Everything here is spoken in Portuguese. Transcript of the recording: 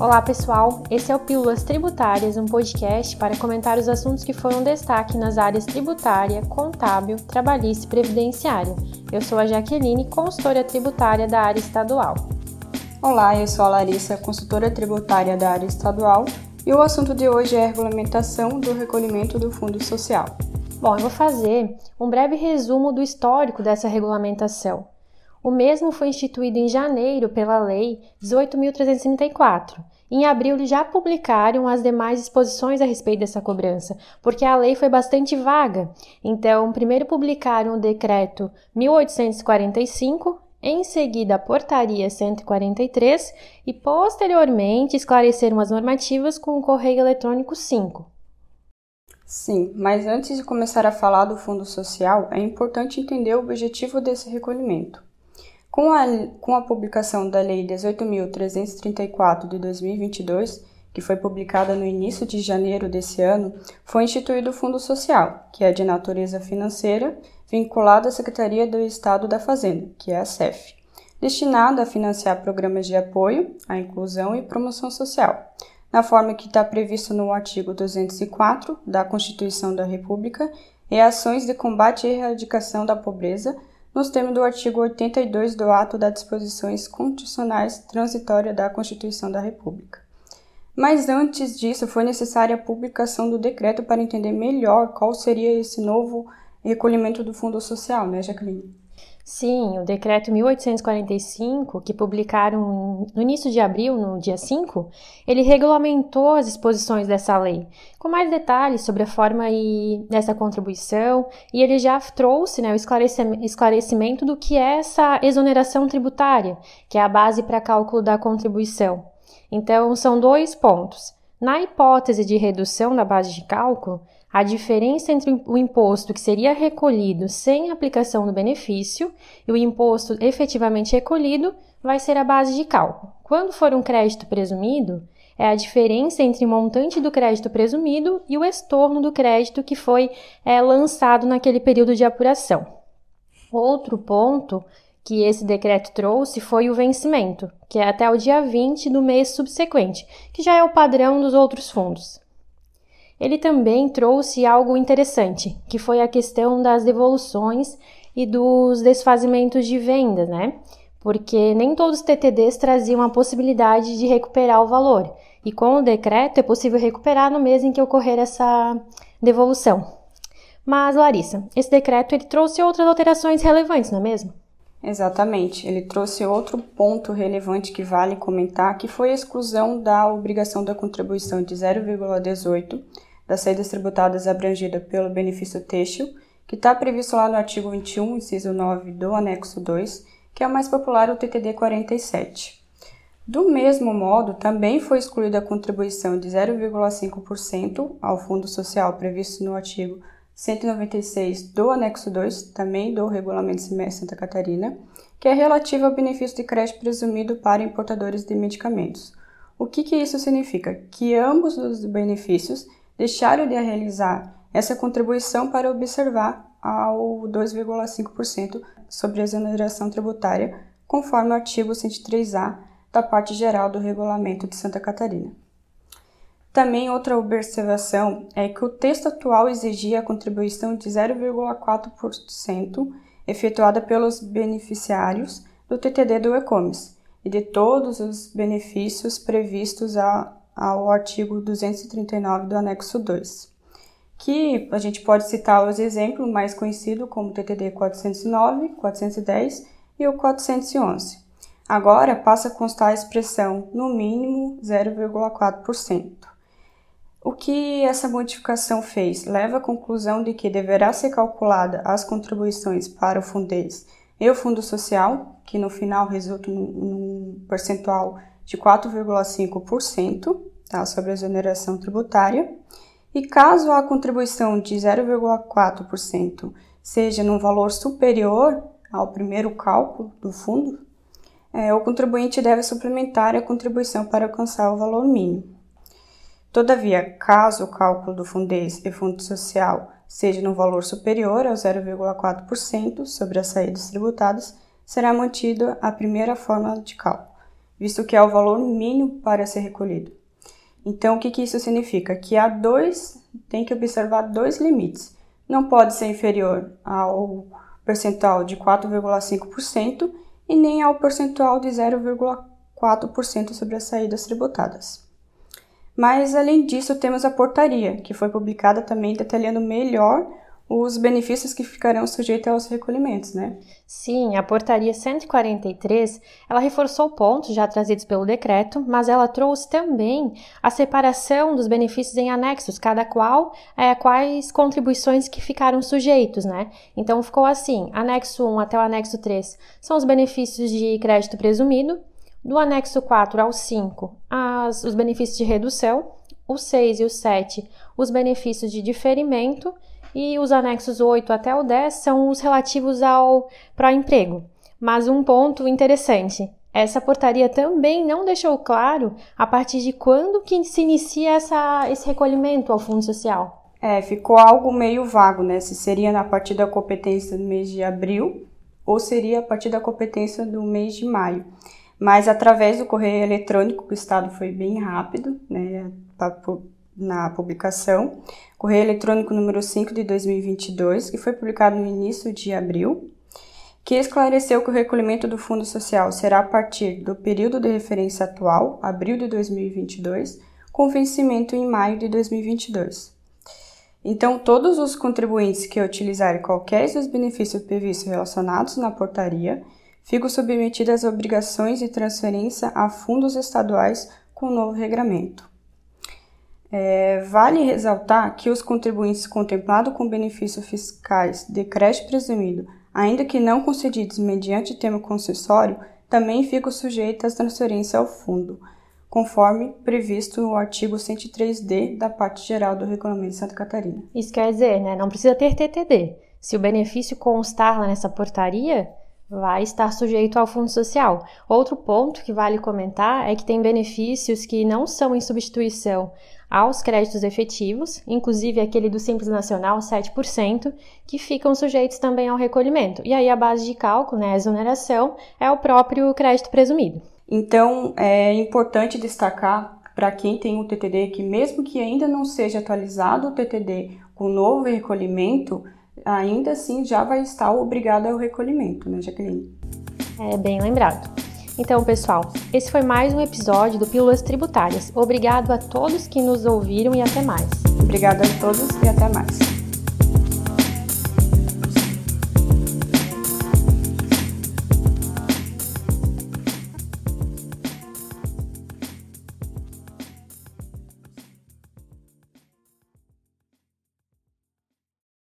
Olá pessoal, esse é o Pílulas Tributárias, um podcast para comentar os assuntos que foram destaque nas áreas tributária, contábil, trabalhista e previdenciária. Eu sou a Jaqueline, consultora tributária da área estadual. Olá, eu sou a Larissa, consultora tributária da área estadual, e o assunto de hoje é a regulamentação do recolhimento do Fundo Social. Bom, eu vou fazer um breve resumo do histórico dessa regulamentação. O mesmo foi instituído em janeiro pela Lei 18.334. Em abril, já publicaram as demais disposições a respeito dessa cobrança, porque a lei foi bastante vaga. Então, primeiro publicaram o decreto 1845, em seguida a portaria 143 e posteriormente esclareceram as normativas com o correio eletrônico 5. Sim, mas antes de começar a falar do Fundo Social, é importante entender o objetivo desse recolhimento. Com a, com a publicação da Lei 18.334 de 2022, que foi publicada no início de janeiro desse ano, foi instituído o Fundo Social, que é de natureza financeira, vinculado à Secretaria do Estado da Fazenda, que é a SEF, destinado a financiar programas de apoio à inclusão e promoção social, na forma que está previsto no artigo 204 da Constituição da República, e ações de combate e erradicação da pobreza, nos termos do artigo 82 do Ato das Disposições Constitucionais Transitórias da Constituição da República. Mas antes disso, foi necessária a publicação do decreto para entender melhor qual seria esse novo recolhimento do Fundo Social, né, Jacqueline? Sim, o decreto 1845, que publicaram no início de abril, no dia 5, ele regulamentou as disposições dessa lei, com mais detalhes sobre a forma e dessa contribuição, e ele já trouxe né, o esclarecimento do que é essa exoneração tributária, que é a base para cálculo da contribuição. Então, são dois pontos. Na hipótese de redução da base de cálculo, a diferença entre o imposto que seria recolhido sem aplicação do benefício e o imposto efetivamente recolhido vai ser a base de cálculo. Quando for um crédito presumido, é a diferença entre o montante do crédito presumido e o estorno do crédito que foi é, lançado naquele período de apuração. Outro ponto que esse decreto trouxe foi o vencimento, que é até o dia 20 do mês subsequente, que já é o padrão dos outros fundos. Ele também trouxe algo interessante, que foi a questão das devoluções e dos desfazimentos de vendas, né? Porque nem todos os TTDs traziam a possibilidade de recuperar o valor. E com o decreto é possível recuperar no mês em que ocorrer essa devolução. Mas, Larissa, esse decreto ele trouxe outras alterações relevantes, não é mesmo? Exatamente. Ele trouxe outro ponto relevante que vale comentar, que foi a exclusão da obrigação da contribuição de 0,18 das saídas tributadas abrangida pelo benefício têxtil, que está previsto lá no artigo 21, inciso 9 do anexo 2, que é o mais popular, o TTD 47. Do mesmo modo, também foi excluída a contribuição de 0,5% ao Fundo Social previsto no artigo 196 do anexo 2, também do Regulamento Semestre Santa Catarina, que é relativa ao benefício de crédito presumido para importadores de medicamentos. O que, que isso significa? Que ambos os benefícios deixaram de realizar essa contribuição para observar ao 2,5% sobre a exoneração tributária, conforme o artigo 103A da parte geral do Regulamento de Santa Catarina. Também outra observação é que o texto atual exigia a contribuição de 0,4% efetuada pelos beneficiários do TTD do e-commerce e de todos os benefícios previstos a ao artigo 239 do anexo 2, que a gente pode citar os exemplos mais conhecidos como TTD 409, 410 e o 411. Agora passa a constar a expressão no mínimo 0,4%. O que essa modificação fez? Leva à conclusão de que deverá ser calculada as contribuições para o Fundez e o Fundo Social, que no final resulta num percentual de 4,5%, tá, sobre a exoneração tributária. E caso a contribuição de 0,4% seja num valor superior ao primeiro cálculo do fundo, é, o contribuinte deve suplementar a contribuição para alcançar o valor mínimo. Todavia, caso o cálculo do Fundez e Fundo Social seja no valor superior ao 0,4% sobre as saídas tributadas, será mantida a primeira fórmula de cálculo visto que é o valor mínimo para ser recolhido. Então, o que, que isso significa? Que há dois, tem que observar dois limites. Não pode ser inferior ao percentual de 4,5% e nem ao percentual de 0,4% sobre as saídas tributadas. Mas, além disso, temos a portaria, que foi publicada também detalhando melhor os benefícios que ficarão sujeitos aos recolhimentos, né? Sim, a portaria 143, ela reforçou pontos já trazidos pelo decreto, mas ela trouxe também a separação dos benefícios em anexos, cada qual é, quais contribuições que ficaram sujeitos, né? Então ficou assim, anexo 1 até o anexo 3 são os benefícios de crédito presumido, do anexo 4 ao 5, as, os benefícios de redução, o 6 e o 7, os benefícios de diferimento, e os anexos 8 até o 10 são os relativos ao pró-emprego. Mas um ponto interessante, essa portaria também não deixou claro a partir de quando que se inicia essa, esse recolhimento ao Fundo Social. É, ficou algo meio vago, né? Se seria a partir da competência do mês de abril ou seria a partir da competência do mês de maio. Mas através do correio eletrônico, o Estado foi bem rápido, né? Na publicação, Correio Eletrônico número 5 de 2022, que foi publicado no início de abril, que esclareceu que o recolhimento do Fundo Social será a partir do período de referência atual, abril de 2022, com vencimento em maio de 2022. Então, todos os contribuintes que utilizarem qualquer dos benefícios previstos relacionados na portaria ficam submetidos às obrigações de transferência a fundos estaduais com o novo regramento. É, vale ressaltar que os contribuintes contemplados com benefícios fiscais de crédito presumido, ainda que não concedidos mediante termo concessório, também ficam sujeitos às transferências ao fundo, conforme previsto no artigo 103D da parte geral do Regulamento de Santa Catarina. Isso quer dizer, né, não precisa ter TTD. Se o benefício constar lá nessa portaria, vai estar sujeito ao fundo social. Outro ponto que vale comentar é que tem benefícios que não são em substituição aos créditos efetivos, inclusive aquele do Simples Nacional, 7%, que ficam sujeitos também ao recolhimento. E aí a base de cálculo, né, a exoneração, é o próprio crédito presumido. Então, é importante destacar para quem tem o TTD que mesmo que ainda não seja atualizado o TTD com novo recolhimento, ainda assim já vai estar obrigado ao recolhimento, né, Jaqueline? É bem lembrado. Então, pessoal, esse foi mais um episódio do Pílulas Tributárias. Obrigado a todos que nos ouviram e até mais. Obrigada a todos e até mais.